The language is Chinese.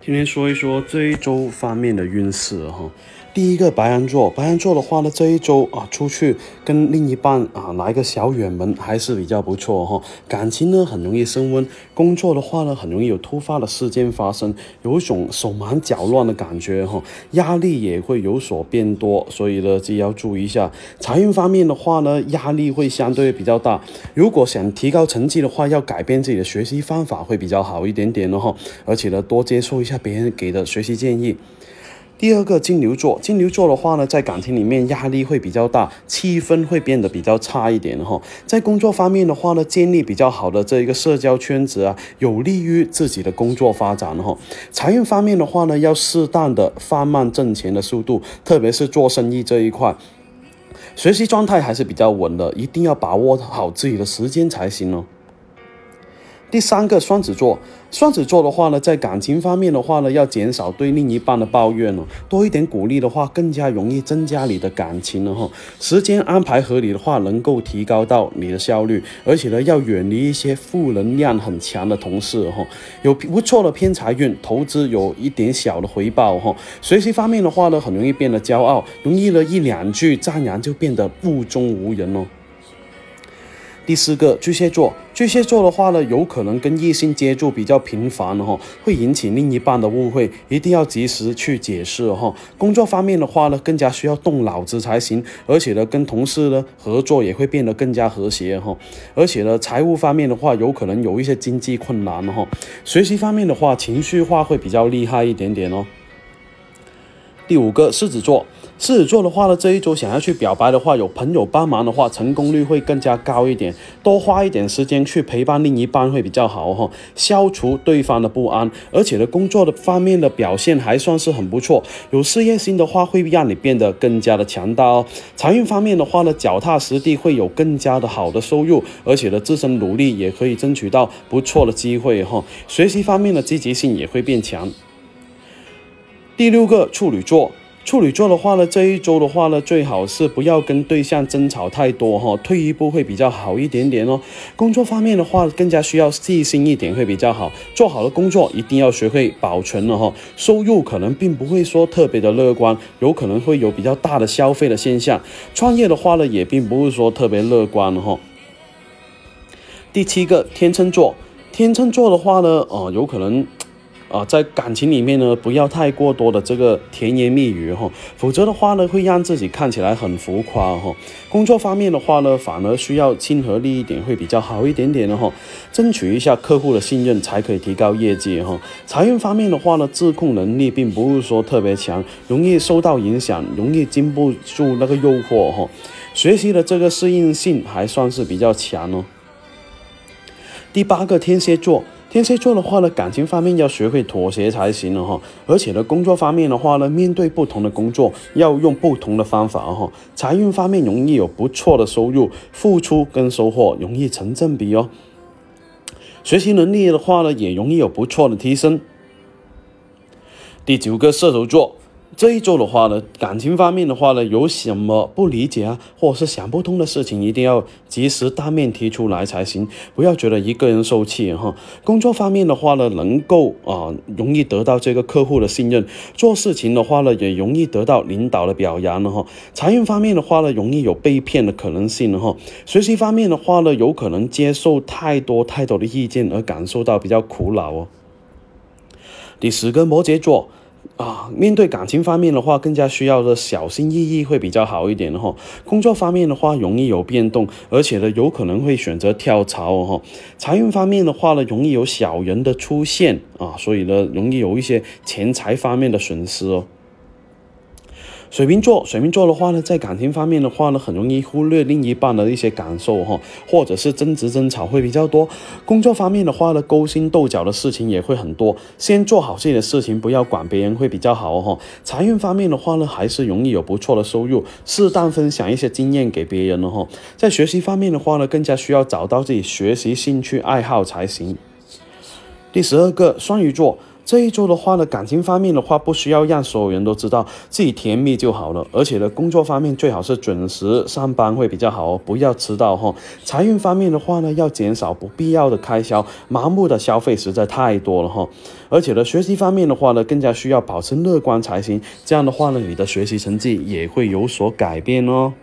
今天说一说这一周方面的运势哈。第一个白羊座，白羊座的话呢，这一周啊，出去跟另一半啊来个小远门还是比较不错哈。感情呢很容易升温，工作的话呢很容易有突发的事件发生，有一种手忙脚乱的感觉哈，压力也会有所变多，所以呢自己要注意一下。财运方面的话呢，压力会相对比较大。如果想提高成绩的话，要改变自己的学习方法会比较好一点点的哈，而且呢多接受一下别人给的学习建议。第二个金牛座，金牛座的话呢，在感情里面压力会比较大，气氛会变得比较差一点哈。在工作方面的话呢，建立比较好的这一个社交圈子啊，有利于自己的工作发展哈。财运方面的话呢，要适当的放慢挣钱的速度，特别是做生意这一块，学习状态还是比较稳的，一定要把握好自己的时间才行哦。第三个双子座，双子座的话呢，在感情方面的话呢，要减少对另一半的抱怨了，多一点鼓励的话，更加容易增加你的感情了哈。时间安排合理的话，能够提高到你的效率，而且呢，要远离一些负能量很强的同事哈。有不错的偏财运，投资有一点小的回报哈。学习方面的话呢，很容易变得骄傲，容易了一两句赞扬就变得目中无人哦。第四个巨蟹座，巨蟹座的话呢，有可能跟异性接触比较频繁哈，会引起另一半的误会，一定要及时去解释哈。工作方面的话呢，更加需要动脑子才行，而且呢，跟同事呢合作也会变得更加和谐哈。而且呢，财务方面的话，有可能有一些经济困难哈。学习方面的话，情绪化会比较厉害一点点哦。第五个狮子座。狮子座的话呢，这一周想要去表白的话，有朋友帮忙的话，成功率会更加高一点。多花一点时间去陪伴另一半会比较好哈，消除对方的不安。而且呢，工作的方面的表现还算是很不错。有事业心的话，会让你变得更加的强大哦。财运方面的话呢，脚踏实地会有更加的好的收入，而且呢，自身努力也可以争取到不错的机会哈。学习方面的积极性也会变强。第六个处女座。处女座的话呢，这一周的话呢，最好是不要跟对象争吵太多哈，退一步会比较好一点点哦。工作方面的话，更加需要细心一点会比较好。做好的工作一定要学会保存了哈。收入可能并不会说特别的乐观，有可能会有比较大的消费的现象。创业的话呢，也并不是说特别乐观哈。第七个天秤座，天秤座的话呢，呃，有可能。啊，在感情里面呢，不要太过多的这个甜言蜜语哈，否则的话呢，会让自己看起来很浮夸哈。工作方面的话呢，反而需要亲和力一点，会比较好一点点的哈，争取一下客户的信任，才可以提高业绩哈。财运方面的话呢，自控能力并不是说特别强，容易受到影响，容易经不住那个诱惑哈。学习的这个适应性还算是比较强哦。第八个天蝎座。天蝎座的话呢，感情方面要学会妥协才行了哈。而且呢，工作方面的话呢，面对不同的工作，要用不同的方法哈。财运方面容易有不错的收入，付出跟收获容易成正比哦。学习能力的话呢，也容易有不错的提升。第九个射手座。这一周的话呢，感情方面的话呢，有什么不理解啊，或者是想不通的事情，一定要及时当面提出来才行，不要觉得一个人受气哈。工作方面的话呢，能够啊容易得到这个客户的信任，做事情的话呢，也容易得到领导的表扬了哈。财运方面的话呢，容易有被骗的可能性了哈。学习方面的话呢，有可能接受太多太多的意见而感受到比较苦恼哦。第十个摩羯座。啊，面对感情方面的话，更加需要的小心翼翼会比较好一点的哈。工作方面的话，容易有变动，而且呢，有可能会选择跳槽哦。财运方面的话呢，容易有小人的出现啊，所以呢，容易有一些钱财方面的损失哦。水瓶座，水瓶座的话呢，在感情方面的话呢，很容易忽略另一半的一些感受哈，或者是争执争吵会比较多。工作方面的话呢，勾心斗角的事情也会很多。先做好自己的事情，不要管别人会比较好哈。财运方面的话呢，还是容易有不错的收入，适当分享一些经验给别人了哈。在学习方面的话呢，更加需要找到自己学习兴趣爱好才行。第十二个双鱼座。这一周的话呢，感情方面的话，不需要让所有人都知道自己甜蜜就好了。而且呢，工作方面最好是准时上班会比较好哦，不要迟到哈。财运方面的话呢，要减少不必要的开销，盲目的消费实在太多了哈。而且呢，学习方面的话呢，更加需要保持乐观才行。这样的话呢，你的学习成绩也会有所改变哦。